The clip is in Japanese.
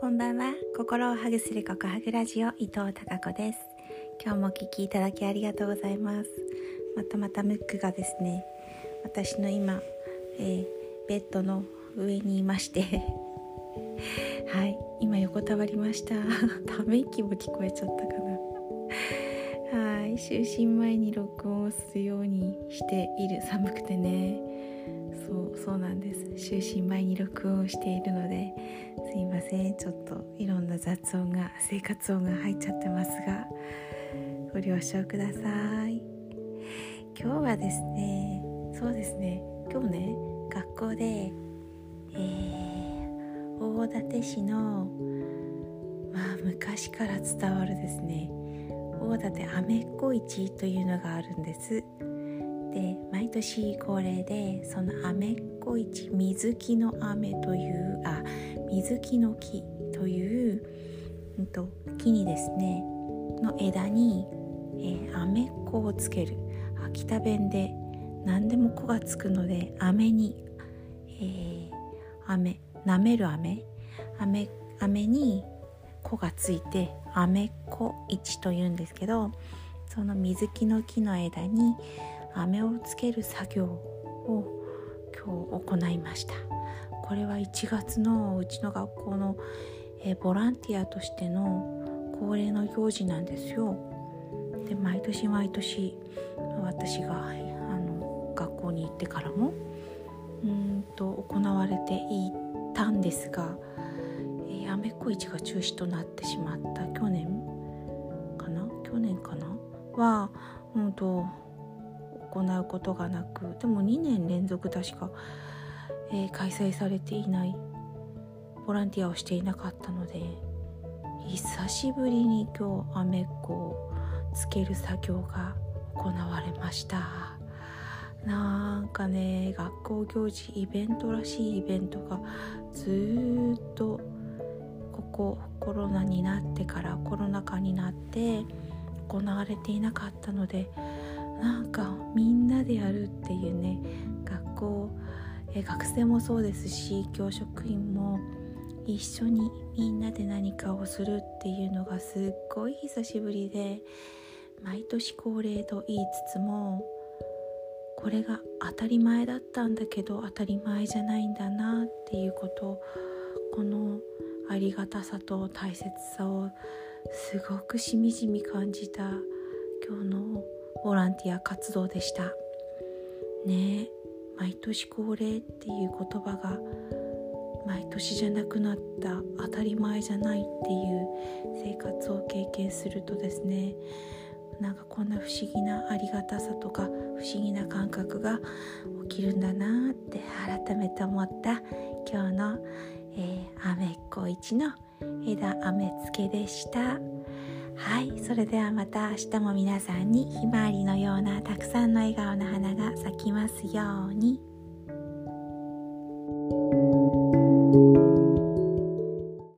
こんばんは。心をハグするココハグラジオ伊藤孝子です。今日もお聞きいただきありがとうございます。またまたムックがですね私の今、えー、ベッドの上にいまして。はい。今横たわりました。ため息も聞こえちゃったかな。はい。就寝前に録音をするようにしている。寒くてね。そうそうなんです。就寝前に録音しているのですいません。ちょっといろんな雑音が生活音が入っちゃってますがご了承ください。今日はですねそうですね。今日ね学校で、えー、大館市のまあ昔から伝わるですね大館アメッコ市というのがあるんです。で毎年恒例でそのアメッコ市水木の雨というあ水木の木という、うんと、木にですねの枝に、えー、アメッコをつける秋田弁で何でも「子」がつくので飴に、えー、飴舐める飴飴飴に「子」がついて「アメッコ市」というんですけどその水木の木の枝に飴をつける作業を今日行いました。これは1月のうちの学校の、えボランティアとしての恒例の行事なんですよ。で毎年毎年私があの学校に行ってからもうんと行われていたんですが、えー、アメコ市が中止となってしまった去年かな？去年かな？はうんと行うことがなくでも2年連続確か、えー、開催されていないボランティアをしていなかったので久しぶりに今日アメッコをつける作業が行われました。なんかね学校行事イベントらしいイベントがずっとここコロナになってからコロナ禍になって行われていなかったのでなんかでやるっていうね学校え学生もそうですし教職員も一緒にみんなで何かをするっていうのがすっごい久しぶりで毎年恒例と言いつつもこれが当たり前だったんだけど当たり前じゃないんだなっていうことこのありがたさと大切さをすごくしみじみ感じた今日のボランティア活動でした。ね毎年恒例っていう言葉が毎年じゃなくなった当たり前じゃないっていう生活を経験するとですねなんかこんな不思議なありがたさとか不思議な感覚が起きるんだなって改めて思った今日の、えー、アメッコ一の枝飴付けでした。はいそれではまた明日も皆さんにひまわりのようなたくさんの笑顔の花がきますように。